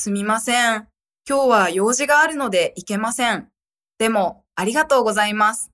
すみません。今日は用事があるので行けません。でも、ありがとうございます。